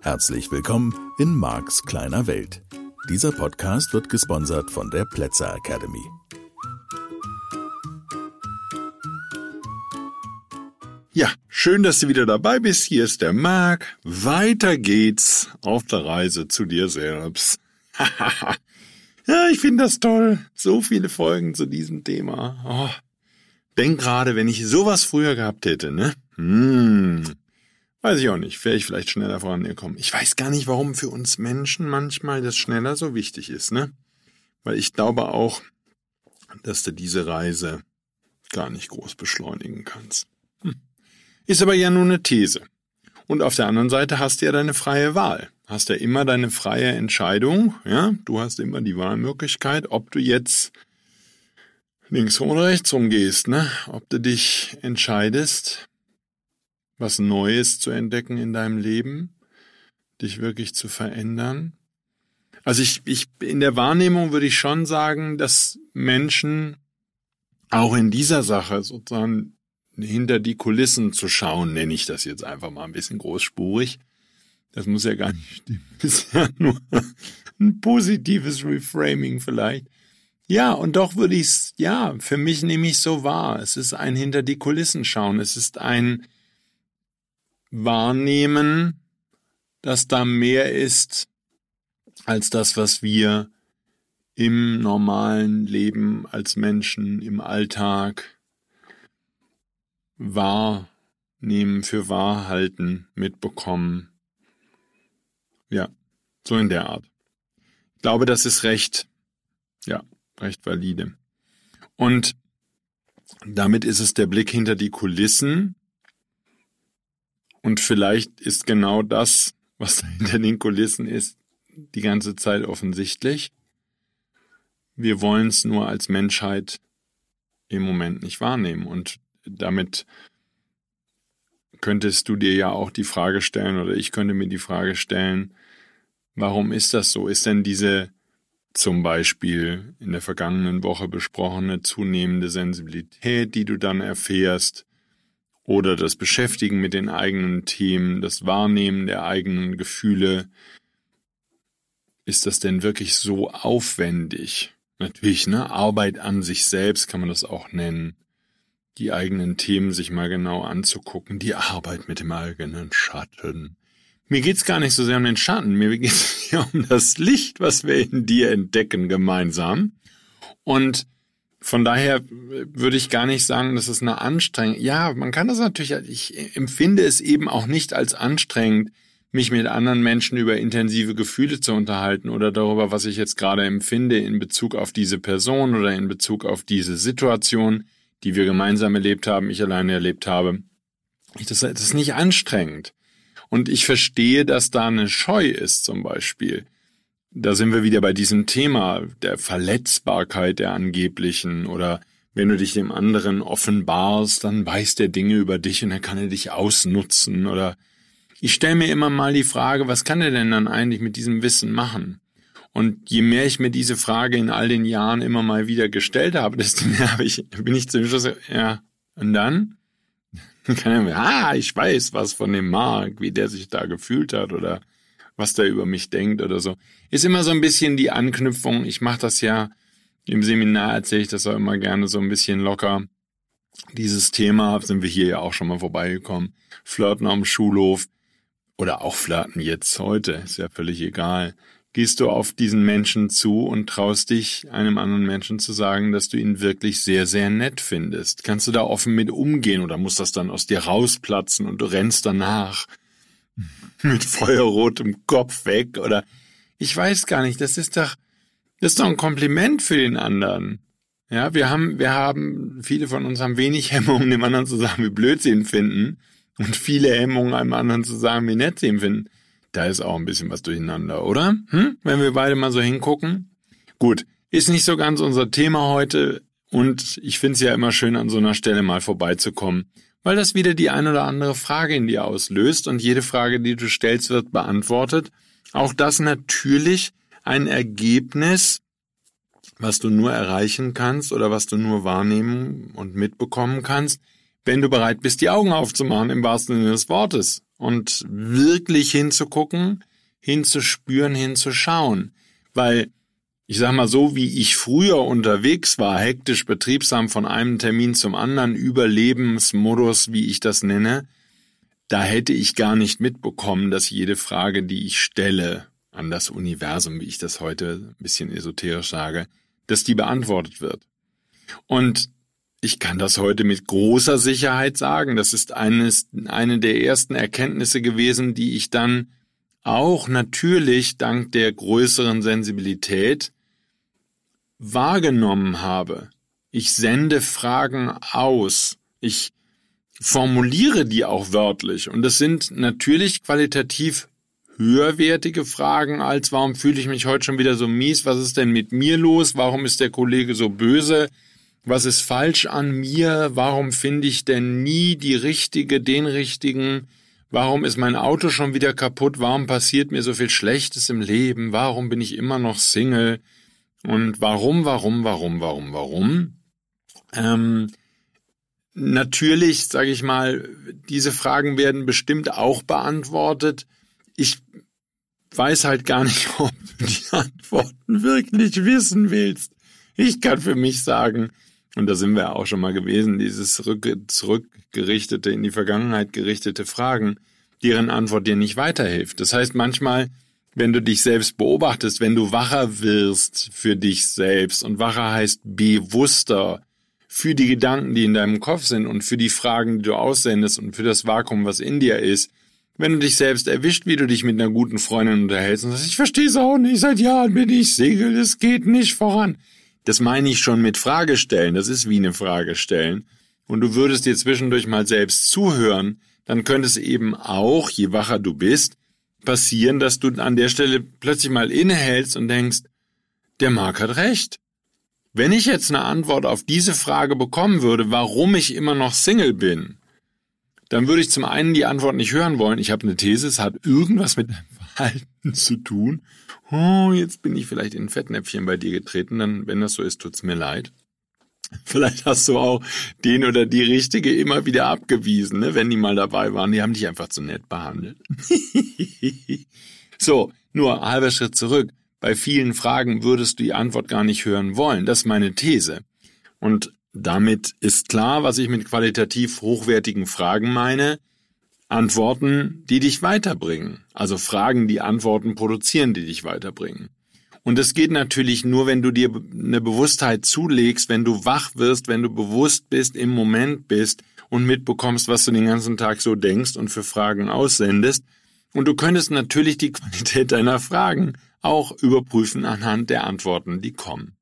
Herzlich willkommen in Marks kleiner Welt. Dieser Podcast wird gesponsert von der Plätzer Academy. Ja, schön, dass du wieder dabei bist. Hier ist der Marc. Weiter geht's auf der Reise zu dir selbst. ja, ich finde das toll. So viele Folgen zu diesem Thema. Oh, denk gerade, wenn ich sowas früher gehabt hätte, ne? Hm. Weiß ich auch nicht. Wäre ich vielleicht schneller vorangekommen. Ich weiß gar nicht, warum für uns Menschen manchmal das schneller so wichtig ist, ne? Weil ich glaube auch, dass du diese Reise gar nicht groß beschleunigen kannst. Hm. Ist aber ja nur eine These. Und auf der anderen Seite hast du ja deine freie Wahl. Hast ja immer deine freie Entscheidung, ja? Du hast immer die Wahlmöglichkeit, ob du jetzt links oder rechts rumgehst, ne? Ob du dich entscheidest, was Neues zu entdecken in deinem Leben, dich wirklich zu verändern. Also ich, ich, in der Wahrnehmung würde ich schon sagen, dass Menschen auch in dieser Sache sozusagen hinter die Kulissen zu schauen, nenne ich das jetzt einfach mal ein bisschen großspurig. Das muss ja gar nicht stimmen. Das ist ja nur ein positives Reframing vielleicht. Ja, und doch würde ich es, ja, für mich nehme ich so wahr. Es ist ein hinter die Kulissen schauen. Es ist ein wahrnehmen, dass da mehr ist als das, was wir im normalen Leben als Menschen, im Alltag wahrnehmen, für wahr halten, mitbekommen. Ja, so in der Art. Ich glaube, das ist recht, ja, recht valide. Und damit ist es der Blick hinter die Kulissen, und vielleicht ist genau das, was hinter den Kulissen ist, die ganze Zeit offensichtlich. Wir wollen es nur als Menschheit im Moment nicht wahrnehmen. Und damit könntest du dir ja auch die Frage stellen, oder ich könnte mir die Frage stellen, warum ist das so? Ist denn diese zum Beispiel in der vergangenen Woche besprochene zunehmende Sensibilität, die du dann erfährst, oder das Beschäftigen mit den eigenen Themen, das Wahrnehmen der eigenen Gefühle. Ist das denn wirklich so aufwendig? Natürlich, ne? Arbeit an sich selbst kann man das auch nennen. Die eigenen Themen sich mal genau anzugucken, die Arbeit mit dem eigenen Schatten. Mir geht's gar nicht so sehr um den Schatten, mir geht's ja um das Licht, was wir in dir entdecken gemeinsam. Und von daher würde ich gar nicht sagen, dass es eine Anstrengung. Ja, man kann das natürlich, ich empfinde es eben auch nicht als anstrengend, mich mit anderen Menschen über intensive Gefühle zu unterhalten oder darüber, was ich jetzt gerade empfinde in Bezug auf diese Person oder in Bezug auf diese Situation, die wir gemeinsam erlebt haben, ich alleine erlebt habe. Das, ist nicht anstrengend. Und ich verstehe, dass da eine Scheu ist zum Beispiel. Da sind wir wieder bei diesem Thema der Verletzbarkeit der angeblichen oder wenn du dich dem anderen offenbarst, dann weiß der Dinge über dich und dann kann er dich ausnutzen oder ich stelle mir immer mal die Frage, was kann er denn dann eigentlich mit diesem Wissen machen? Und je mehr ich mir diese Frage in all den Jahren immer mal wieder gestellt habe, desto mehr habe ich, bin ich zum Schluss, ja, und dann? ah, ich weiß was von dem Mark, wie der sich da gefühlt hat oder was der über mich denkt oder so. Ist immer so ein bisschen die Anknüpfung. Ich mache das ja im Seminar, erzähle ich das auch immer gerne so ein bisschen locker. Dieses Thema sind wir hier ja auch schon mal vorbeigekommen. Flirten am Schulhof oder auch flirten jetzt heute, ist ja völlig egal. Gehst du auf diesen Menschen zu und traust dich, einem anderen Menschen zu sagen, dass du ihn wirklich sehr, sehr nett findest? Kannst du da offen mit umgehen oder muss das dann aus dir rausplatzen und du rennst danach? mit feuerrotem Kopf weg oder ich weiß gar nicht, das ist doch, das ist doch ein Kompliment für den anderen. Ja, wir haben, wir haben, viele von uns haben wenig Hemmungen, dem anderen zu sagen, wie blöd sie ihn finden und viele Hemmungen, einem anderen zu sagen, wie nett sie ihn finden. Da ist auch ein bisschen was durcheinander, oder? Hm? Wenn wir beide mal so hingucken. Gut, ist nicht so ganz unser Thema heute und ich finde es ja immer schön, an so einer Stelle mal vorbeizukommen weil das wieder die ein oder andere Frage in dir auslöst und jede Frage, die du stellst, wird beantwortet. Auch das natürlich ein Ergebnis was du nur erreichen kannst oder was du nur wahrnehmen und mitbekommen kannst, wenn du bereit bist, die Augen aufzumachen im wahrsten Sinne des Wortes und wirklich hinzugucken, hinzuspüren, hinzuschauen. Weil ich sag mal so, wie ich früher unterwegs war, hektisch betriebsam von einem Termin zum anderen, Überlebensmodus, wie ich das nenne, da hätte ich gar nicht mitbekommen, dass jede Frage, die ich stelle an das Universum, wie ich das heute ein bisschen esoterisch sage, dass die beantwortet wird. Und ich kann das heute mit großer Sicherheit sagen. Das ist eines, eine der ersten Erkenntnisse gewesen, die ich dann auch natürlich dank der größeren Sensibilität wahrgenommen habe. Ich sende Fragen aus. Ich formuliere die auch wörtlich. Und das sind natürlich qualitativ höherwertige Fragen als warum fühle ich mich heute schon wieder so mies? Was ist denn mit mir los? Warum ist der Kollege so böse? Was ist falsch an mir? Warum finde ich denn nie die richtige, den richtigen? Warum ist mein Auto schon wieder kaputt? Warum passiert mir so viel Schlechtes im Leben? Warum bin ich immer noch Single? Und warum, warum, warum, warum, warum? Ähm, natürlich, sage ich mal, diese Fragen werden bestimmt auch beantwortet. Ich weiß halt gar nicht, ob du die Antworten wirklich wissen willst. Ich kann für mich sagen, und da sind wir auch schon mal gewesen, dieses zurück, zurückgerichtete, in die Vergangenheit gerichtete Fragen, deren Antwort dir nicht weiterhilft. Das heißt, manchmal, wenn du dich selbst beobachtest, wenn du wacher wirst für dich selbst, und wacher heißt bewusster für die Gedanken, die in deinem Kopf sind und für die Fragen, die du aussendest und für das Vakuum, was in dir ist, wenn du dich selbst erwischt, wie du dich mit einer guten Freundin unterhältst und sagst, ich verstehe es auch nicht, seit Jahren bin ich Segel, es geht nicht voran. Das meine ich schon mit Fragestellen, das ist wie eine Fragestellen. Und du würdest dir zwischendurch mal selbst zuhören, dann könnte es eben auch, je wacher du bist, passieren, dass du an der Stelle plötzlich mal innehältst und denkst, der Mark hat recht. Wenn ich jetzt eine Antwort auf diese Frage bekommen würde, warum ich immer noch Single bin, dann würde ich zum einen die Antwort nicht hören wollen. Ich habe eine These, es hat irgendwas mit Verhalten zu tun. Oh, jetzt bin ich vielleicht in ein Fettnäpfchen bei dir getreten. Dann, wenn das so ist, tut's mir leid. Vielleicht hast du auch den oder die Richtige immer wieder abgewiesen, ne, wenn die mal dabei waren. Die haben dich einfach zu nett behandelt. so, nur halber Schritt zurück. Bei vielen Fragen würdest du die Antwort gar nicht hören wollen. Das ist meine These. Und damit ist klar, was ich mit qualitativ hochwertigen Fragen meine. Antworten, die dich weiterbringen. Also Fragen, die Antworten produzieren, die dich weiterbringen. Und es geht natürlich nur, wenn du dir eine Bewusstheit zulegst, wenn du wach wirst, wenn du bewusst bist, im Moment bist und mitbekommst, was du den ganzen Tag so denkst und für Fragen aussendest. Und du könntest natürlich die Qualität deiner Fragen auch überprüfen anhand der Antworten, die kommen.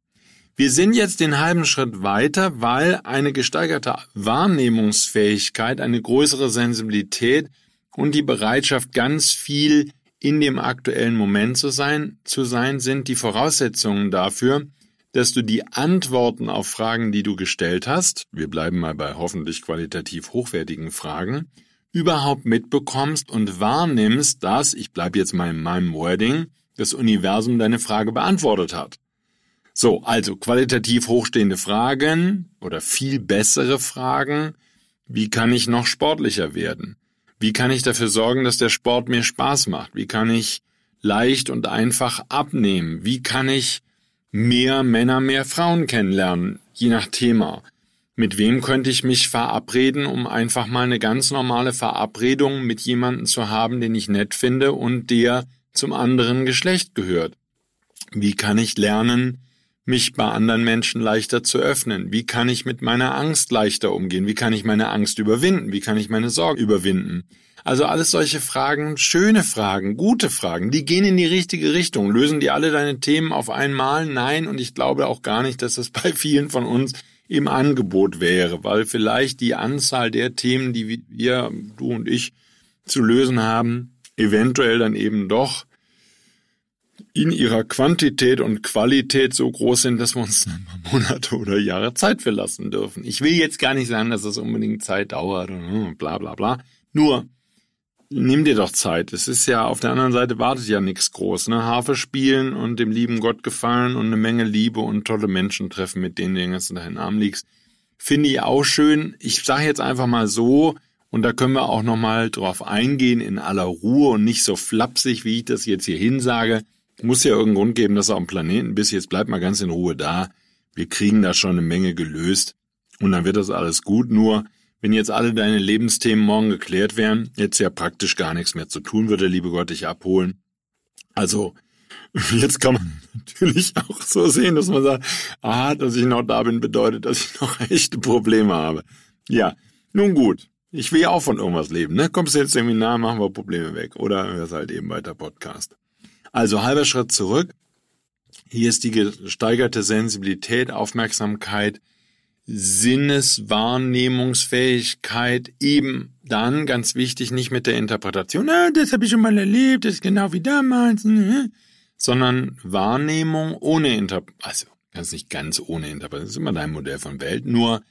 Wir sind jetzt den halben Schritt weiter, weil eine gesteigerte Wahrnehmungsfähigkeit, eine größere Sensibilität und die Bereitschaft, ganz viel in dem aktuellen Moment zu sein, zu sein, sind die Voraussetzungen dafür, dass du die Antworten auf Fragen, die du gestellt hast, wir bleiben mal bei hoffentlich qualitativ hochwertigen Fragen, überhaupt mitbekommst und wahrnimmst, dass, ich bleibe jetzt mal in meinem Wording, das Universum deine Frage beantwortet hat. So, also qualitativ hochstehende Fragen oder viel bessere Fragen. Wie kann ich noch sportlicher werden? Wie kann ich dafür sorgen, dass der Sport mir Spaß macht? Wie kann ich leicht und einfach abnehmen? Wie kann ich mehr Männer, mehr Frauen kennenlernen? Je nach Thema. Mit wem könnte ich mich verabreden, um einfach mal eine ganz normale Verabredung mit jemandem zu haben, den ich nett finde und der zum anderen Geschlecht gehört? Wie kann ich lernen, mich bei anderen Menschen leichter zu öffnen? Wie kann ich mit meiner Angst leichter umgehen? Wie kann ich meine Angst überwinden? Wie kann ich meine Sorge überwinden? Also alles solche Fragen, schöne Fragen, gute Fragen, die gehen in die richtige Richtung. Lösen die alle deine Themen auf einmal? Nein, und ich glaube auch gar nicht, dass das bei vielen von uns im Angebot wäre, weil vielleicht die Anzahl der Themen, die wir, du und ich, zu lösen haben, eventuell dann eben doch in ihrer Quantität und Qualität so groß sind, dass wir uns Monate oder Jahre Zeit verlassen dürfen. Ich will jetzt gar nicht sagen, dass es unbedingt Zeit dauert und hm, bla bla bla. Nur, nimm dir doch Zeit. Es ist ja auf der anderen Seite wartet ja nichts groß. Ne? Harfe spielen und dem lieben Gott gefallen und eine Menge Liebe und tolle Menschen treffen, mit denen du den ganzen Tag in den Arm liegst. Finde ich auch schön. Ich sage jetzt einfach mal so, und da können wir auch nochmal drauf eingehen in aller Ruhe und nicht so flapsig, wie ich das jetzt hier hinsage. Muss ja irgendeinen Grund geben, dass auf dem Planeten bist. Jetzt bleib mal ganz in Ruhe da. Wir kriegen da schon eine Menge gelöst. Und dann wird das alles gut. Nur, wenn jetzt alle deine Lebensthemen morgen geklärt wären, jetzt ja praktisch gar nichts mehr zu tun, würde der liebe Gott dich abholen. Also, jetzt kann man natürlich auch so sehen, dass man sagt, ah, dass ich noch da bin, bedeutet, dass ich noch echte Probleme habe. Ja, nun gut. Ich will ja auch von irgendwas leben, ne? Kommst du jetzt Seminar, machen wir Probleme weg. Oder hörst halt eben weiter Podcast. Also halber Schritt zurück. Hier ist die gesteigerte Sensibilität, Aufmerksamkeit, Sinneswahrnehmungsfähigkeit eben dann, ganz wichtig, nicht mit der Interpretation, ah, das habe ich schon mal erlebt, das ist genau wie damals, ne? sondern Wahrnehmung ohne Interpretation, also ganz nicht ganz ohne Interpretation, das ist immer dein Modell von Welt, nur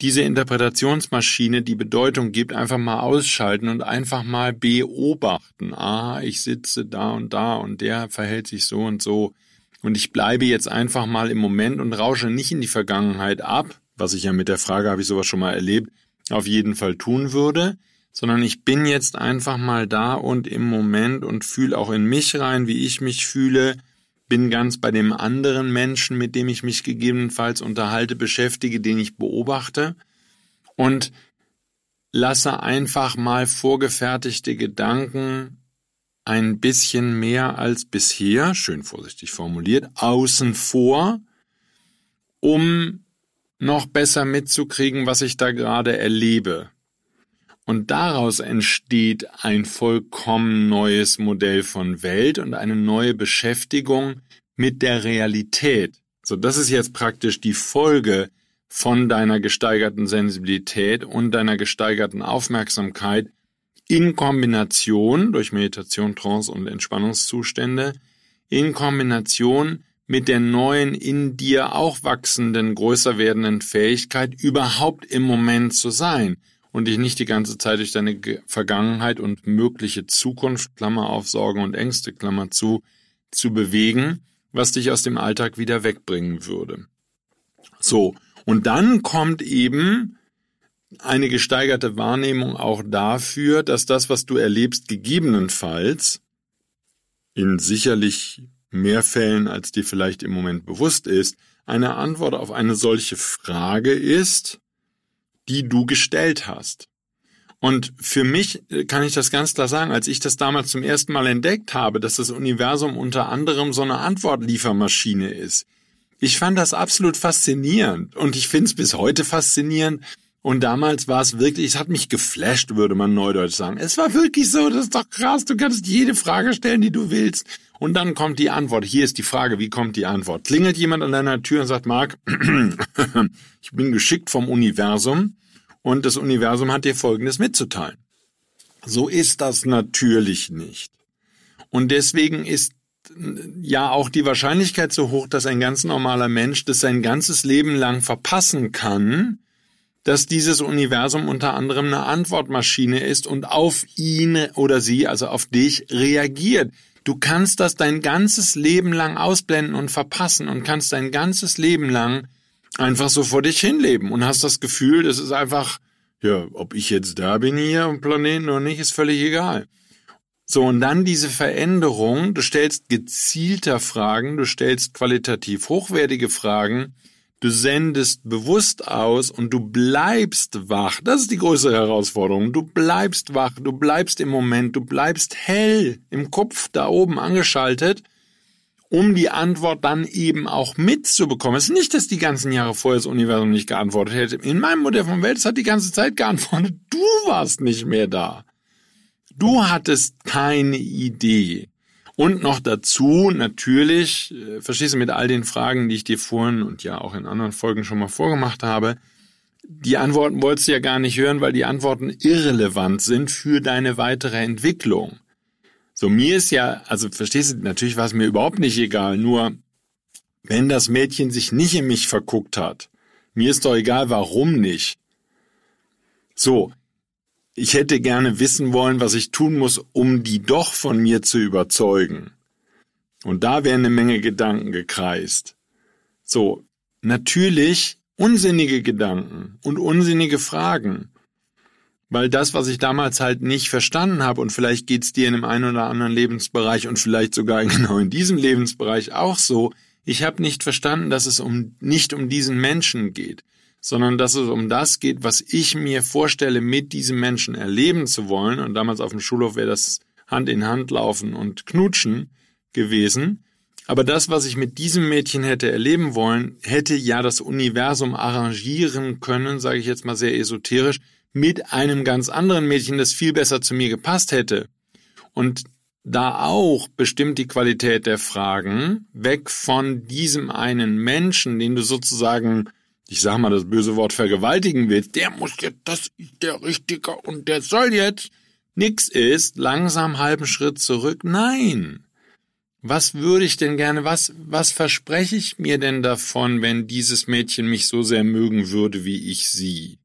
diese Interpretationsmaschine die Bedeutung gibt, einfach mal ausschalten und einfach mal beobachten. Ah, ich sitze da und da und der verhält sich so und so. Und ich bleibe jetzt einfach mal im Moment und rausche nicht in die Vergangenheit ab, was ich ja mit der Frage, habe ich sowas schon mal erlebt, auf jeden Fall tun würde, sondern ich bin jetzt einfach mal da und im Moment und fühle auch in mich rein, wie ich mich fühle, bin ganz bei dem anderen Menschen, mit dem ich mich gegebenenfalls unterhalte, beschäftige, den ich beobachte und lasse einfach mal vorgefertigte Gedanken ein bisschen mehr als bisher, schön vorsichtig formuliert, außen vor, um noch besser mitzukriegen, was ich da gerade erlebe. Und daraus entsteht ein vollkommen neues Modell von Welt und eine neue Beschäftigung mit der Realität. So, das ist jetzt praktisch die Folge von deiner gesteigerten Sensibilität und deiner gesteigerten Aufmerksamkeit in Kombination durch Meditation, Trance und Entspannungszustände, in Kombination mit der neuen in dir auch wachsenden, größer werdenden Fähigkeit, überhaupt im Moment zu sein und dich nicht die ganze Zeit durch deine Vergangenheit und mögliche Zukunft, Klammer auf Sorgen und Ängste, Klammer zu, zu bewegen, was dich aus dem Alltag wieder wegbringen würde. So. Und dann kommt eben eine gesteigerte Wahrnehmung auch dafür, dass das, was du erlebst, gegebenenfalls in sicherlich mehr Fällen, als dir vielleicht im Moment bewusst ist, eine Antwort auf eine solche Frage ist, die du gestellt hast. Und für mich kann ich das ganz klar sagen, als ich das damals zum ersten Mal entdeckt habe, dass das Universum unter anderem so eine Antwortliefermaschine ist. Ich fand das absolut faszinierend und ich finde es bis heute faszinierend, und damals war es wirklich, es hat mich geflasht, würde man neudeutsch sagen. Es war wirklich so, das ist doch krass, du kannst jede Frage stellen, die du willst. Und dann kommt die Antwort. Hier ist die Frage, wie kommt die Antwort? Klingelt jemand an deiner Tür und sagt, Marc, ich bin geschickt vom Universum und das Universum hat dir Folgendes mitzuteilen. So ist das natürlich nicht. Und deswegen ist ja auch die Wahrscheinlichkeit so hoch, dass ein ganz normaler Mensch das sein ganzes Leben lang verpassen kann, dass dieses Universum unter anderem eine Antwortmaschine ist und auf ihn oder sie, also auf dich, reagiert. Du kannst das dein ganzes Leben lang ausblenden und verpassen und kannst dein ganzes Leben lang einfach so vor dich hinleben und hast das Gefühl, das ist einfach, ja, ob ich jetzt da bin hier am Planeten oder nicht, ist völlig egal. So, und dann diese Veränderung, du stellst gezielter Fragen, du stellst qualitativ hochwertige Fragen, Du sendest bewusst aus und du bleibst wach. Das ist die größere Herausforderung. Du bleibst wach, du bleibst im Moment, du bleibst hell im Kopf da oben angeschaltet, um die Antwort dann eben auch mitzubekommen. Es ist nicht, dass die ganzen Jahre vorher das Universum nicht geantwortet hätte. In meinem Modell von Welt, es hat die ganze Zeit geantwortet. Du warst nicht mehr da. Du hattest keine Idee. Und noch dazu natürlich, äh, verstehst du, mit all den Fragen, die ich dir vorhin und ja auch in anderen Folgen schon mal vorgemacht habe, die Antworten wolltest du ja gar nicht hören, weil die Antworten irrelevant sind für deine weitere Entwicklung. So, mir ist ja, also verstehst du, natürlich war es mir überhaupt nicht egal, nur wenn das Mädchen sich nicht in mich verguckt hat, mir ist doch egal, warum nicht. So, ich hätte gerne wissen wollen, was ich tun muss, um die doch von mir zu überzeugen. Und da wären eine Menge Gedanken gekreist. So, natürlich unsinnige Gedanken und unsinnige Fragen. Weil das, was ich damals halt nicht verstanden habe, und vielleicht geht's dir in einem einen oder anderen Lebensbereich und vielleicht sogar genau in diesem Lebensbereich auch so, ich habe nicht verstanden, dass es um nicht um diesen Menschen geht, sondern dass es um das geht, was ich mir vorstelle, mit diesem Menschen erleben zu wollen. Und damals auf dem Schulhof wäre das Hand in Hand laufen und knutschen gewesen. Aber das, was ich mit diesem Mädchen hätte erleben wollen, hätte ja das Universum arrangieren können, sage ich jetzt mal sehr esoterisch, mit einem ganz anderen Mädchen, das viel besser zu mir gepasst hätte. Und da auch bestimmt die Qualität der Fragen weg von diesem einen Menschen, den du sozusagen, ich sag mal das böse Wort vergewaltigen willst, der muss jetzt, das ist der Richtige und der soll jetzt nix ist, langsam halben Schritt zurück. Nein. Was würde ich denn gerne, was, was verspreche ich mir denn davon, wenn dieses Mädchen mich so sehr mögen würde, wie ich sie?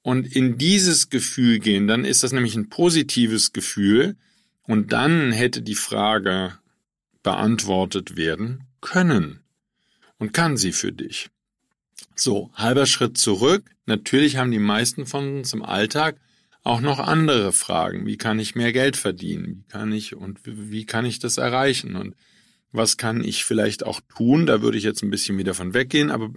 Und in dieses Gefühl gehen, dann ist das nämlich ein positives Gefühl, und dann hätte die Frage beantwortet werden können. Und kann sie für dich. So, halber Schritt zurück. Natürlich haben die meisten von uns im Alltag auch noch andere Fragen. Wie kann ich mehr Geld verdienen? Wie kann ich und wie kann ich das erreichen? Und was kann ich vielleicht auch tun? Da würde ich jetzt ein bisschen wieder von weggehen, aber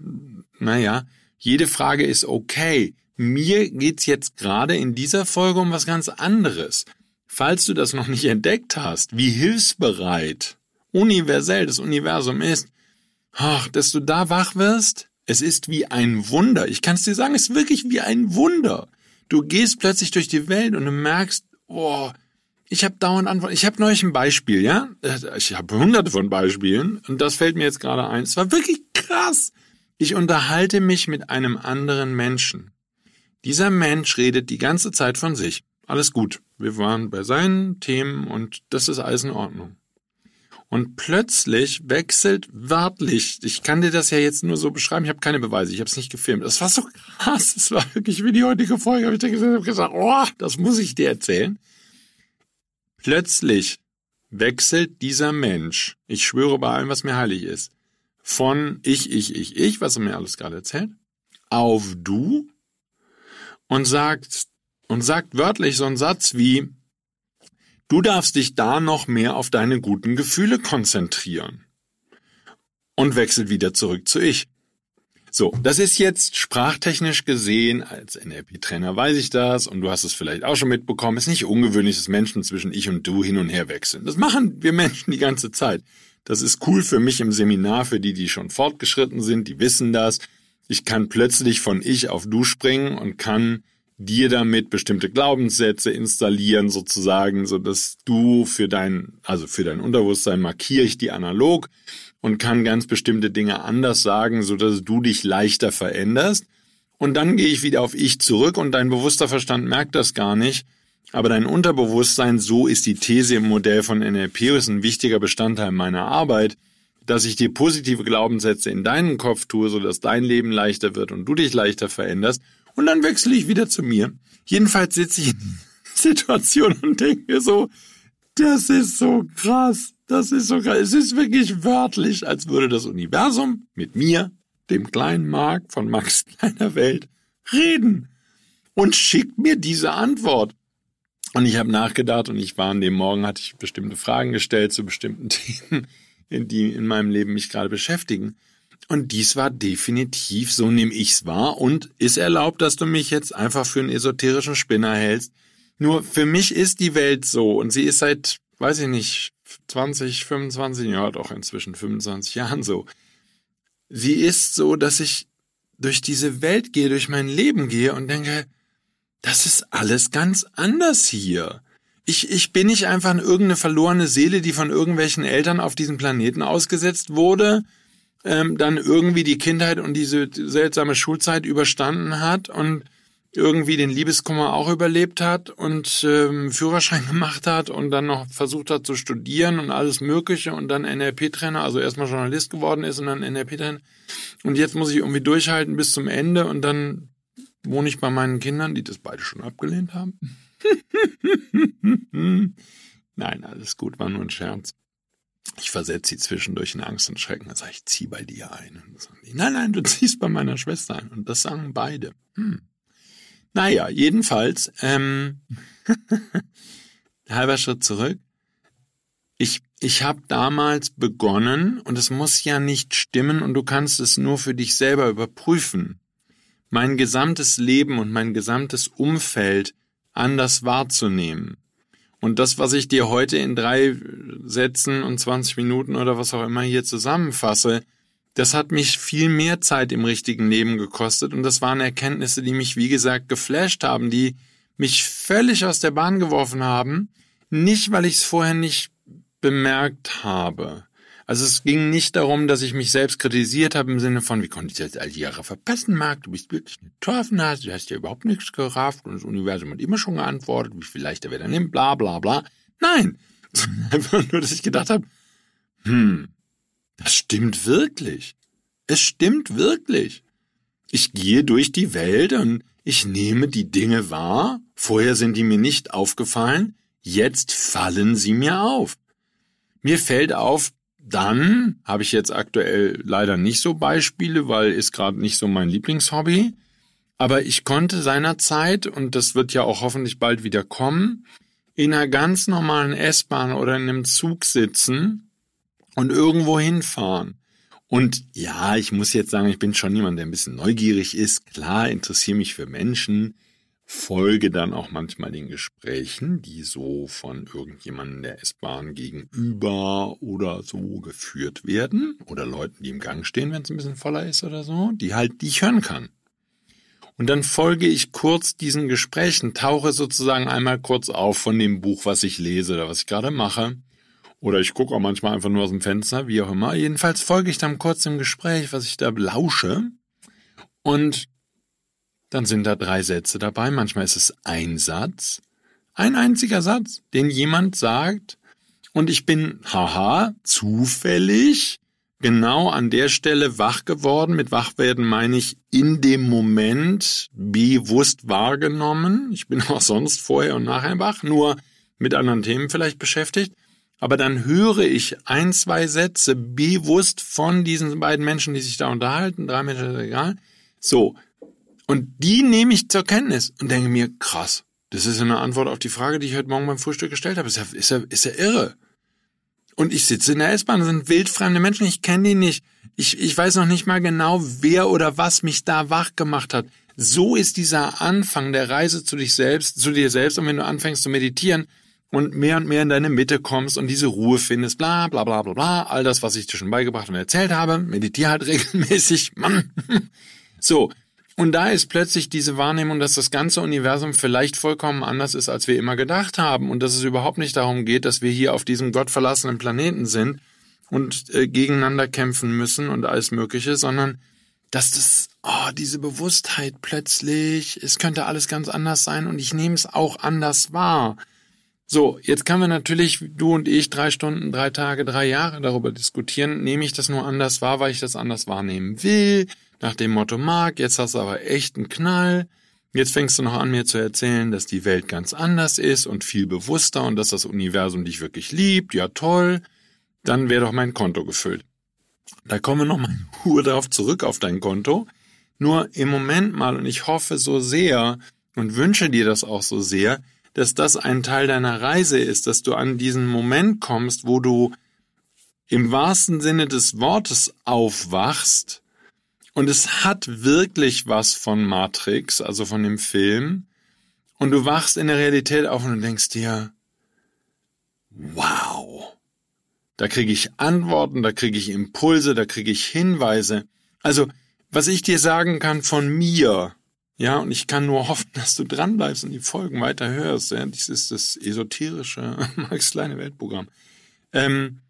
naja, jede Frage ist okay. Mir geht's jetzt gerade in dieser Folge um was ganz anderes. Falls du das noch nicht entdeckt hast, wie hilfsbereit, universell das Universum ist, ach, dass du da wach wirst, es ist wie ein Wunder. Ich kann es dir sagen, es ist wirklich wie ein Wunder. Du gehst plötzlich durch die Welt und du merkst, oh, ich habe dauernd Antworten. Ich habe neulich ein Beispiel, ja? Ich habe hunderte von Beispielen und das fällt mir jetzt gerade ein. Es war wirklich krass. Ich unterhalte mich mit einem anderen Menschen. Dieser Mensch redet die ganze Zeit von sich. Alles gut. Wir waren bei seinen Themen und das ist alles in Ordnung. Und plötzlich wechselt wörtlich, ich kann dir das ja jetzt nur so beschreiben, ich habe keine Beweise, ich habe es nicht gefilmt. Das war so krass, das war wirklich wie die heutige Folge, habe ich hab gesagt, oh, das muss ich dir erzählen. Plötzlich wechselt dieser Mensch, ich schwöre bei allem, was mir heilig ist, von ich, ich, ich, ich, was er mir alles gerade erzählt, auf du und sagt, und sagt wörtlich so einen Satz wie, du darfst dich da noch mehr auf deine guten Gefühle konzentrieren. Und wechselt wieder zurück zu ich. So, das ist jetzt sprachtechnisch gesehen, als NLP-Trainer weiß ich das und du hast es vielleicht auch schon mitbekommen, ist nicht ungewöhnlich, dass Menschen zwischen ich und du hin und her wechseln. Das machen wir Menschen die ganze Zeit. Das ist cool für mich im Seminar, für die, die schon fortgeschritten sind, die wissen das. Ich kann plötzlich von ich auf du springen und kann dir damit bestimmte Glaubenssätze installieren sozusagen, so dass du für dein, also für dein Unterbewusstsein markiere ich die analog und kann ganz bestimmte Dinge anders sagen, so dass du dich leichter veränderst. Und dann gehe ich wieder auf ich zurück und dein bewusster Verstand merkt das gar nicht. Aber dein Unterbewusstsein, so ist die These im Modell von NLP, ist ein wichtiger Bestandteil meiner Arbeit, dass ich dir positive Glaubenssätze in deinen Kopf tue, so dass dein Leben leichter wird und du dich leichter veränderst und dann wechsle ich wieder zu mir. Jedenfalls sitze ich in Situation und denke mir so, das ist so krass, das ist so krass. Es ist wirklich wörtlich, als würde das Universum mit mir, dem kleinen Mark von Max kleiner Welt, reden und schickt mir diese Antwort. Und ich habe nachgedacht und ich war an dem Morgen, hatte ich bestimmte Fragen gestellt zu bestimmten Themen, die in meinem Leben mich gerade beschäftigen. Und dies war definitiv, so nehme ich's wahr, und ist erlaubt, dass du mich jetzt einfach für einen esoterischen Spinner hältst. Nur für mich ist die Welt so, und sie ist seit, weiß ich nicht, 20, 25, ja doch inzwischen 25 Jahren so. Sie ist so, dass ich durch diese Welt gehe, durch mein Leben gehe und denke, das ist alles ganz anders hier. Ich, ich bin nicht einfach irgendeine verlorene Seele, die von irgendwelchen Eltern auf diesen Planeten ausgesetzt wurde, ähm, dann irgendwie die Kindheit und diese seltsame Schulzeit überstanden hat und irgendwie den Liebeskummer auch überlebt hat und ähm, Führerschein gemacht hat und dann noch versucht hat zu studieren und alles Mögliche und dann NLP-Trainer, also erstmal Journalist geworden ist und dann NLP-Trainer. Und jetzt muss ich irgendwie durchhalten bis zum Ende und dann wohne ich bei meinen Kindern, die das beide schon abgelehnt haben. Nein, alles gut, war nur ein Scherz. Ich versetze sie zwischendurch in Angst und Schrecken. Dann sage ich, zieh bei dir ein. Die, nein, nein, du ziehst bei meiner Schwester ein. Und das sagen beide. Hm. Naja, jedenfalls, ähm, halber Schritt zurück. Ich, ich habe damals begonnen, und es muss ja nicht stimmen, und du kannst es nur für dich selber überprüfen, mein gesamtes Leben und mein gesamtes Umfeld anders wahrzunehmen. Und das, was ich dir heute in drei Sätzen und 20 Minuten oder was auch immer hier zusammenfasse, das hat mich viel mehr Zeit im richtigen Leben gekostet und das waren Erkenntnisse, die mich, wie gesagt, geflasht haben, die mich völlig aus der Bahn geworfen haben, nicht weil ich es vorher nicht bemerkt habe. Also es ging nicht darum, dass ich mich selbst kritisiert habe im Sinne von, wie konnte ich das all die Jahre verpassen, Marc, du bist wirklich eine Torfnase, du hast ja überhaupt nichts gerafft und das Universum hat immer schon geantwortet, wie viel leichter wir dann nehmen, bla bla bla. Nein, einfach nur, dass ich gedacht habe, hm, das stimmt wirklich. Es stimmt wirklich. Ich gehe durch die Welt und ich nehme die Dinge wahr, vorher sind die mir nicht aufgefallen, jetzt fallen sie mir auf. Mir fällt auf, dann habe ich jetzt aktuell leider nicht so Beispiele, weil ist gerade nicht so mein Lieblingshobby. Aber ich konnte seinerzeit, und das wird ja auch hoffentlich bald wieder kommen, in einer ganz normalen S-Bahn oder in einem Zug sitzen und irgendwo hinfahren. Und ja, ich muss jetzt sagen, ich bin schon jemand, der ein bisschen neugierig ist. Klar, interessiere mich für Menschen folge dann auch manchmal den Gesprächen, die so von irgendjemandem der S-Bahn gegenüber oder so geführt werden oder Leuten, die im Gang stehen, wenn es ein bisschen voller ist oder so, die halt, die ich hören kann. Und dann folge ich kurz diesen Gesprächen, tauche sozusagen einmal kurz auf von dem Buch, was ich lese oder was ich gerade mache. Oder ich gucke auch manchmal einfach nur aus dem Fenster, wie auch immer. Jedenfalls folge ich dann kurz dem Gespräch, was ich da lausche. Und dann sind da drei Sätze dabei, manchmal ist es ein Satz, ein einziger Satz, den jemand sagt, und ich bin, haha, zufällig genau an der Stelle wach geworden. Mit Wachwerden meine ich in dem Moment bewusst wahrgenommen. Ich bin auch sonst vorher und nachher wach, nur mit anderen Themen vielleicht beschäftigt. Aber dann höre ich ein, zwei Sätze bewusst von diesen beiden Menschen, die sich da unterhalten, drei Menschen, egal. So, und die nehme ich zur Kenntnis und denke mir, krass, das ist eine Antwort auf die Frage, die ich heute Morgen beim Frühstück gestellt habe. Ist ja, ist ja, ist ja irre. Und ich sitze in der S-Bahn, das sind wildfremde Menschen, ich kenne die nicht. Ich, ich weiß noch nicht mal genau, wer oder was mich da wach gemacht hat. So ist dieser Anfang der Reise zu dich selbst, zu dir selbst. Und wenn du anfängst zu meditieren und mehr und mehr in deine Mitte kommst und diese Ruhe findest, bla, bla, bla, bla, bla, all das, was ich dir schon beigebracht und erzählt habe, meditiere halt regelmäßig, Mann. So. Und da ist plötzlich diese Wahrnehmung, dass das ganze Universum vielleicht vollkommen anders ist, als wir immer gedacht haben und dass es überhaupt nicht darum geht, dass wir hier auf diesem gottverlassenen Planeten sind und äh, gegeneinander kämpfen müssen und alles Mögliche, sondern dass das, oh, diese Bewusstheit plötzlich, es könnte alles ganz anders sein und ich nehme es auch anders wahr. So, jetzt können wir natürlich, du und ich, drei Stunden, drei Tage, drei Jahre darüber diskutieren, nehme ich das nur anders wahr, weil ich das anders wahrnehmen will, nach dem Motto, Marc, jetzt hast du aber echt einen Knall. Jetzt fängst du noch an, mir zu erzählen, dass die Welt ganz anders ist und viel bewusster und dass das Universum dich wirklich liebt. Ja, toll. Dann wäre doch mein Konto gefüllt. Da kommen wir nochmal in Ruhe darauf zurück auf dein Konto. Nur im Moment mal, und ich hoffe so sehr und wünsche dir das auch so sehr, dass das ein Teil deiner Reise ist, dass du an diesen Moment kommst, wo du im wahrsten Sinne des Wortes aufwachst und es hat wirklich was von Matrix, also von dem Film. Und du wachst in der Realität auf und denkst dir, wow, da kriege ich Antworten, da kriege ich Impulse, da kriege ich Hinweise. Also, was ich dir sagen kann von mir, ja, und ich kann nur hoffen, dass du dranbleibst und die Folgen weiter hörst. Ja, dies ist das esoterische Max Kleine Weltprogramm. Ähm,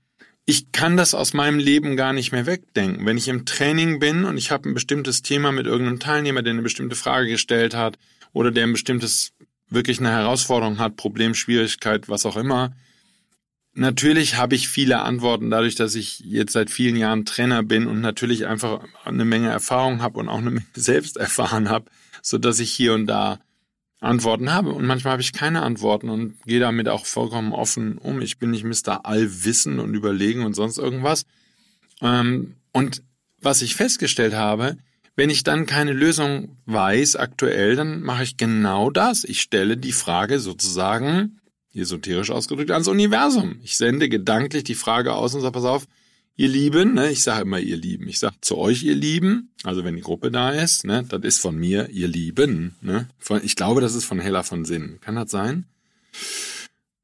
ich kann das aus meinem Leben gar nicht mehr wegdenken. Wenn ich im Training bin und ich habe ein bestimmtes Thema mit irgendeinem Teilnehmer, der eine bestimmte Frage gestellt hat oder der ein bestimmtes wirklich eine Herausforderung hat, Problem, Schwierigkeit, was auch immer, natürlich habe ich viele Antworten dadurch, dass ich jetzt seit vielen Jahren Trainer bin und natürlich einfach eine Menge Erfahrung habe und auch eine Menge selbst erfahren habe, so dass ich hier und da Antworten habe. Und manchmal habe ich keine Antworten und gehe damit auch vollkommen offen um. Ich bin nicht Mr. Allwissen und Überlegen und sonst irgendwas. Ähm, und was ich festgestellt habe, wenn ich dann keine Lösung weiß aktuell, dann mache ich genau das. Ich stelle die Frage sozusagen, esoterisch ausgedrückt, ans Universum. Ich sende gedanklich die Frage aus und sage, pass auf, ihr Lieben, ne, ich sage immer ihr Lieben, ich sage zu euch ihr Lieben, also wenn die Gruppe da ist, ne, das ist von mir ihr Lieben, ne, von, ich glaube, das ist von Hella von Sinn. Kann das sein?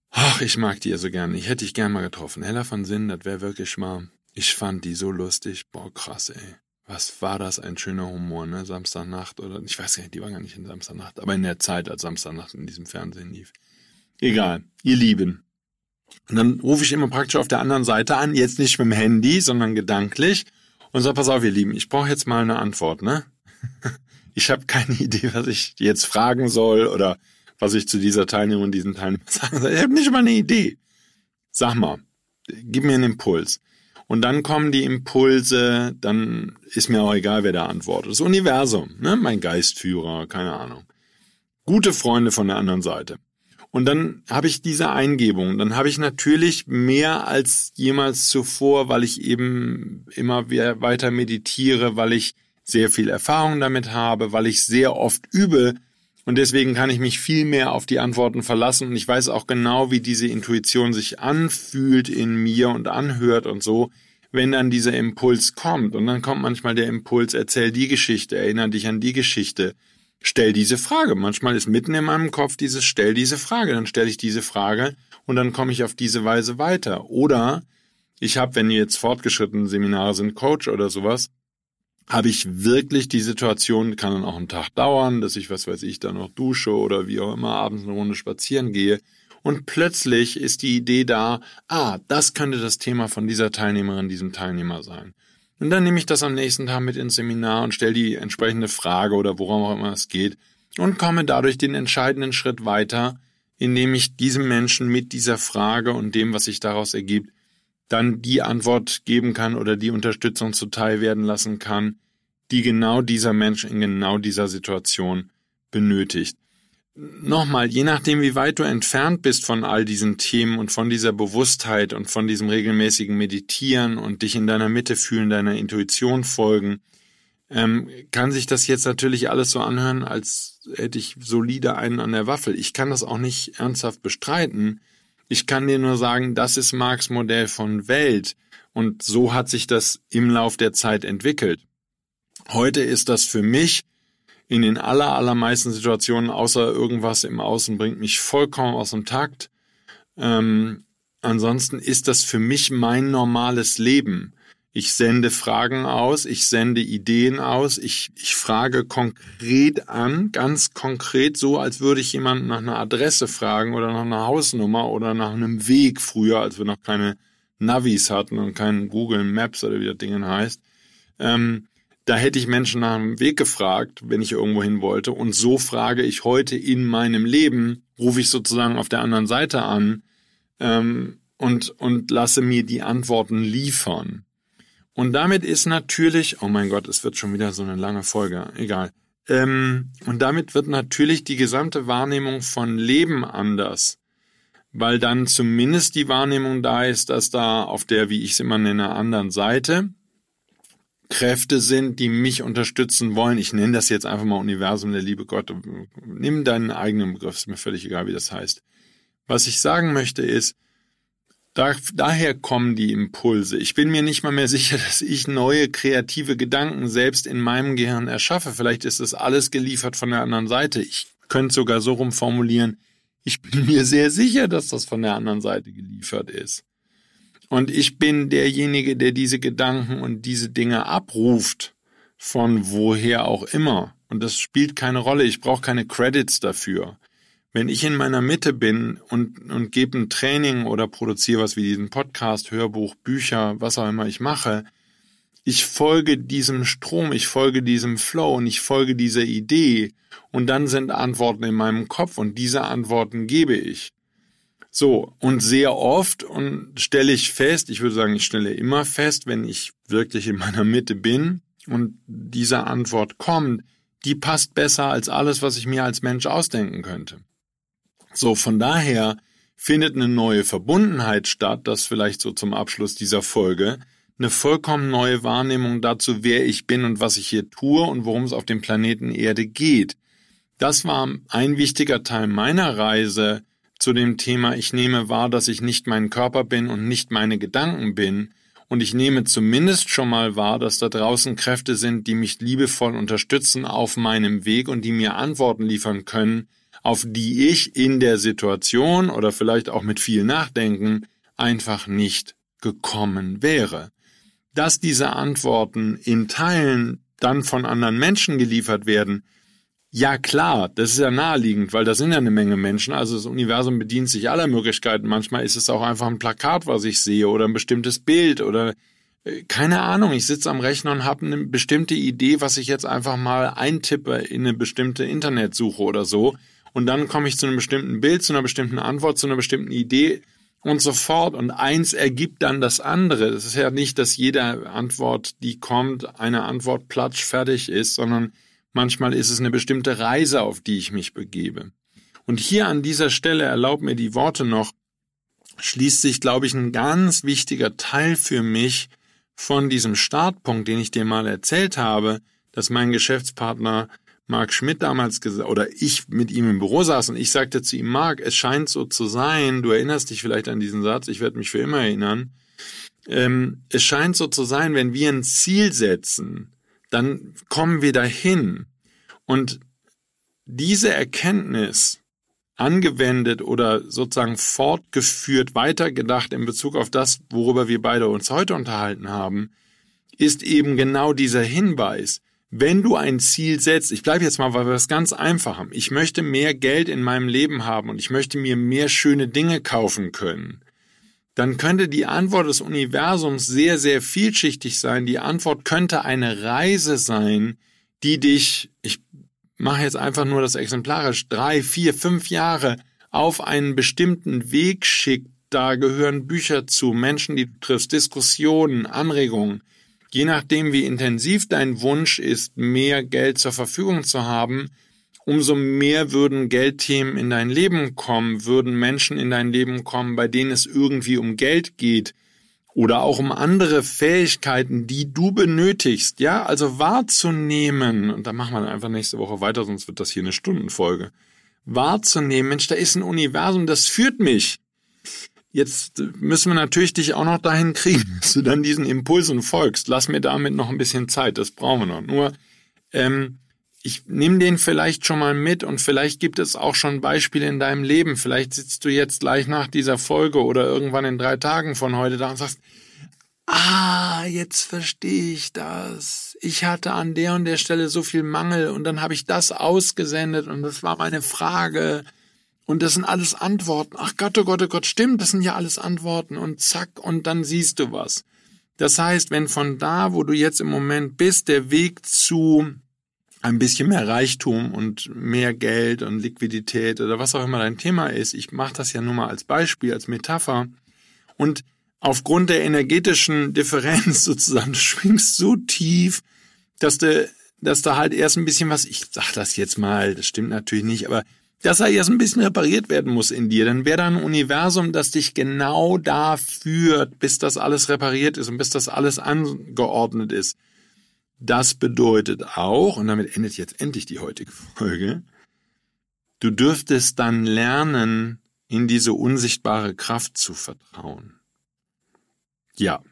Ach, ich mag die ja so gern. Ich hätte dich gern mal getroffen. Hella von Sinn, das wäre wirklich mal. Ich fand die so lustig. Boah, krass, ey was war das ein schöner Humor, ne? Samstagnacht oder ich weiß gar nicht, die war gar nicht in Samstagnacht, aber in der Zeit, als Samstagnacht in diesem Fernsehen lief. Egal, ihr Lieben. Und dann rufe ich immer praktisch auf der anderen Seite an, jetzt nicht mit dem Handy, sondern gedanklich und sage, pass auf, ihr Lieben, ich brauche jetzt mal eine Antwort, ne? Ich habe keine Idee, was ich jetzt fragen soll oder was ich zu dieser Teilnehmerin und diesem Teilnehmer sagen soll. Ich habe nicht mal eine Idee. Sag mal, gib mir einen Impuls. Und dann kommen die Impulse, dann ist mir auch egal, wer da antwortet. Das Universum, ne? mein Geistführer, keine Ahnung. Gute Freunde von der anderen Seite. Und dann habe ich diese Eingebung. Dann habe ich natürlich mehr als jemals zuvor, weil ich eben immer weiter meditiere, weil ich sehr viel Erfahrung damit habe, weil ich sehr oft übe. Und deswegen kann ich mich viel mehr auf die Antworten verlassen. Und ich weiß auch genau, wie diese Intuition sich anfühlt in mir und anhört und so wenn dann dieser Impuls kommt und dann kommt manchmal der Impuls, erzähl die Geschichte, erinnere dich an die Geschichte, stell diese Frage. Manchmal ist mitten in meinem Kopf dieses stell diese Frage, dann stelle ich diese Frage und dann komme ich auf diese Weise weiter. Oder ich habe, wenn jetzt fortgeschrittene Seminare sind, Coach oder sowas, habe ich wirklich die Situation, kann dann auch einen Tag dauern, dass ich, was weiß ich, dann noch dusche oder wie auch immer abends eine Runde spazieren gehe und plötzlich ist die Idee da, ah, das könnte das Thema von dieser Teilnehmerin, diesem Teilnehmer sein. Und dann nehme ich das am nächsten Tag mit ins Seminar und stelle die entsprechende Frage oder worum auch immer es geht und komme dadurch den entscheidenden Schritt weiter, indem ich diesem Menschen mit dieser Frage und dem, was sich daraus ergibt, dann die Antwort geben kann oder die Unterstützung zuteil werden lassen kann, die genau dieser Mensch in genau dieser Situation benötigt nochmal, je nachdem, wie weit du entfernt bist von all diesen Themen und von dieser Bewusstheit und von diesem regelmäßigen Meditieren und dich in deiner Mitte fühlen, deiner Intuition folgen, ähm, kann sich das jetzt natürlich alles so anhören, als hätte ich solide einen an der Waffel. Ich kann das auch nicht ernsthaft bestreiten. Ich kann dir nur sagen, das ist Marx Modell von Welt und so hat sich das im Lauf der Zeit entwickelt. Heute ist das für mich in den aller, allermeisten Situationen, außer irgendwas im Außen, bringt mich vollkommen aus dem Takt. Ähm, ansonsten ist das für mich mein normales Leben. Ich sende Fragen aus, ich sende Ideen aus, ich, ich frage konkret an, ganz konkret, so als würde ich jemanden nach einer Adresse fragen oder nach einer Hausnummer oder nach einem Weg früher, als wir noch keine Navis hatten und keinen Google Maps oder wie das Ding heißt. Ähm, da hätte ich Menschen nach dem Weg gefragt, wenn ich irgendwo hin wollte. Und so frage ich heute in meinem Leben, rufe ich sozusagen auf der anderen Seite an ähm, und, und lasse mir die Antworten liefern. Und damit ist natürlich, oh mein Gott, es wird schon wieder so eine lange Folge, egal. Ähm, und damit wird natürlich die gesamte Wahrnehmung von Leben anders, weil dann zumindest die Wahrnehmung da ist, dass da auf der, wie ich es immer nenne, anderen Seite Kräfte sind, die mich unterstützen wollen. Ich nenne das jetzt einfach mal Universum, der liebe Gott. Nimm deinen eigenen Begriff, ist mir völlig egal, wie das heißt. Was ich sagen möchte ist, da, daher kommen die Impulse. Ich bin mir nicht mal mehr sicher, dass ich neue kreative Gedanken selbst in meinem Gehirn erschaffe. Vielleicht ist das alles geliefert von der anderen Seite. Ich könnte sogar so rumformulieren, ich bin mir sehr sicher, dass das von der anderen Seite geliefert ist. Und ich bin derjenige, der diese Gedanken und diese Dinge abruft, von woher auch immer. Und das spielt keine Rolle. Ich brauche keine Credits dafür. Wenn ich in meiner Mitte bin und, und gebe ein Training oder produziere was wie diesen Podcast, Hörbuch, Bücher, was auch immer ich mache, ich folge diesem Strom, ich folge diesem Flow und ich folge dieser Idee und dann sind Antworten in meinem Kopf und diese Antworten gebe ich. So, und sehr oft und stelle ich fest, ich würde sagen, ich stelle immer fest, wenn ich wirklich in meiner Mitte bin und diese Antwort kommt, die passt besser als alles, was ich mir als Mensch ausdenken könnte. So, von daher findet eine neue Verbundenheit statt, das vielleicht so zum Abschluss dieser Folge, eine vollkommen neue Wahrnehmung dazu, wer ich bin und was ich hier tue und worum es auf dem Planeten Erde geht. Das war ein wichtiger Teil meiner Reise zu dem Thema, ich nehme wahr, dass ich nicht mein Körper bin und nicht meine Gedanken bin, und ich nehme zumindest schon mal wahr, dass da draußen Kräfte sind, die mich liebevoll unterstützen auf meinem Weg und die mir Antworten liefern können, auf die ich in der Situation oder vielleicht auch mit viel Nachdenken einfach nicht gekommen wäre. Dass diese Antworten in Teilen dann von anderen Menschen geliefert werden, ja klar, das ist ja naheliegend, weil da sind ja eine Menge Menschen. Also das Universum bedient sich aller Möglichkeiten. Manchmal ist es auch einfach ein Plakat, was ich sehe oder ein bestimmtes Bild oder äh, keine Ahnung. Ich sitze am Rechner und habe eine bestimmte Idee, was ich jetzt einfach mal eintippe in eine bestimmte Internetsuche oder so. Und dann komme ich zu einem bestimmten Bild, zu einer bestimmten Antwort, zu einer bestimmten Idee und so fort. Und eins ergibt dann das andere. Es ist ja nicht, dass jede Antwort, die kommt, eine Antwort platsch fertig ist, sondern Manchmal ist es eine bestimmte Reise, auf die ich mich begebe. Und hier an dieser Stelle erlaubt mir die Worte noch, schließt sich, glaube ich, ein ganz wichtiger Teil für mich von diesem Startpunkt, den ich dir mal erzählt habe, dass mein Geschäftspartner Marc Schmidt damals gesagt, oder ich mit ihm im Büro saß und ich sagte zu ihm, Marc, es scheint so zu sein, du erinnerst dich vielleicht an diesen Satz, ich werde mich für immer erinnern, ähm, es scheint so zu sein, wenn wir ein Ziel setzen, dann kommen wir dahin. Und diese Erkenntnis angewendet oder sozusagen fortgeführt, weitergedacht in Bezug auf das, worüber wir beide uns heute unterhalten haben, ist eben genau dieser Hinweis. Wenn du ein Ziel setzt, ich bleibe jetzt mal bei was ganz Einfachem, ich möchte mehr Geld in meinem Leben haben und ich möchte mir mehr schöne Dinge kaufen können, dann könnte die Antwort des Universums sehr, sehr vielschichtig sein. Die Antwort könnte eine Reise sein, die dich, ich mache jetzt einfach nur das exemplarisch, drei, vier, fünf Jahre auf einen bestimmten Weg schickt. Da gehören Bücher zu, Menschen, die du triffst, Diskussionen, Anregungen. Je nachdem, wie intensiv dein Wunsch ist, mehr Geld zur Verfügung zu haben, umso mehr würden Geldthemen in dein Leben kommen, würden Menschen in dein Leben kommen, bei denen es irgendwie um Geld geht oder auch um andere Fähigkeiten, die du benötigst, ja, also wahrzunehmen, und da machen wir einfach nächste Woche weiter, sonst wird das hier eine Stundenfolge, wahrzunehmen, Mensch, da ist ein Universum, das führt mich. Jetzt müssen wir natürlich dich auch noch dahin kriegen, dass du dann diesen Impulsen folgst. Lass mir damit noch ein bisschen Zeit, das brauchen wir noch. Nur, ähm, ich nehme den vielleicht schon mal mit und vielleicht gibt es auch schon Beispiele in deinem Leben. Vielleicht sitzt du jetzt gleich nach dieser Folge oder irgendwann in drei Tagen von heute da und sagst, ah, jetzt verstehe ich das. Ich hatte an der und der Stelle so viel Mangel und dann habe ich das ausgesendet und das war meine Frage. Und das sind alles Antworten. Ach Gott, oh Gott, oh Gott, stimmt, das sind ja alles Antworten und zack, und dann siehst du was. Das heißt, wenn von da, wo du jetzt im Moment bist, der Weg zu ein bisschen mehr Reichtum und mehr Geld und Liquidität oder was auch immer dein Thema ist. Ich mache das ja nur mal als Beispiel, als Metapher. Und aufgrund der energetischen Differenz sozusagen, du schwingst so tief, dass du, dass da halt erst ein bisschen was, ich sag das jetzt mal, das stimmt natürlich nicht, aber dass da erst ein bisschen repariert werden muss in dir, dann wäre da ein Universum, das dich genau da führt, bis das alles repariert ist und bis das alles angeordnet ist. Das bedeutet auch, und damit endet jetzt endlich die heutige Folge, du dürftest dann lernen, in diese unsichtbare Kraft zu vertrauen. Ja.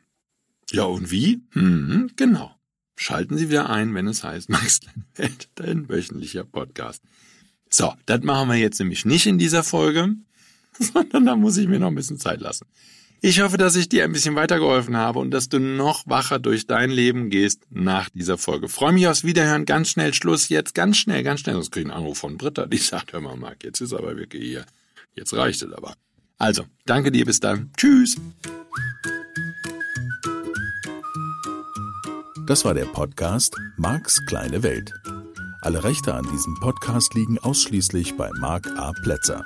Ja, und wie? Hm, genau. Schalten Sie wieder ein, wenn es heißt Max Welt, dein wöchentlicher Podcast. So, das machen wir jetzt nämlich nicht in dieser Folge, sondern da muss ich mir noch ein bisschen Zeit lassen. Ich hoffe, dass ich dir ein bisschen weitergeholfen habe und dass du noch wacher durch dein Leben gehst nach dieser Folge. Freue mich aufs Wiederhören. Ganz schnell Schluss. Jetzt ganz schnell, ganz schnell. Sonst kriege ich einen Anruf von Britta, die sagt, hör mal, Marc, jetzt ist aber wirklich hier. Jetzt reicht es aber. Also, danke dir. Bis dann. Tschüss. Das war der Podcast Marks kleine Welt. Alle Rechte an diesem Podcast liegen ausschließlich bei Marc A. Plätzer.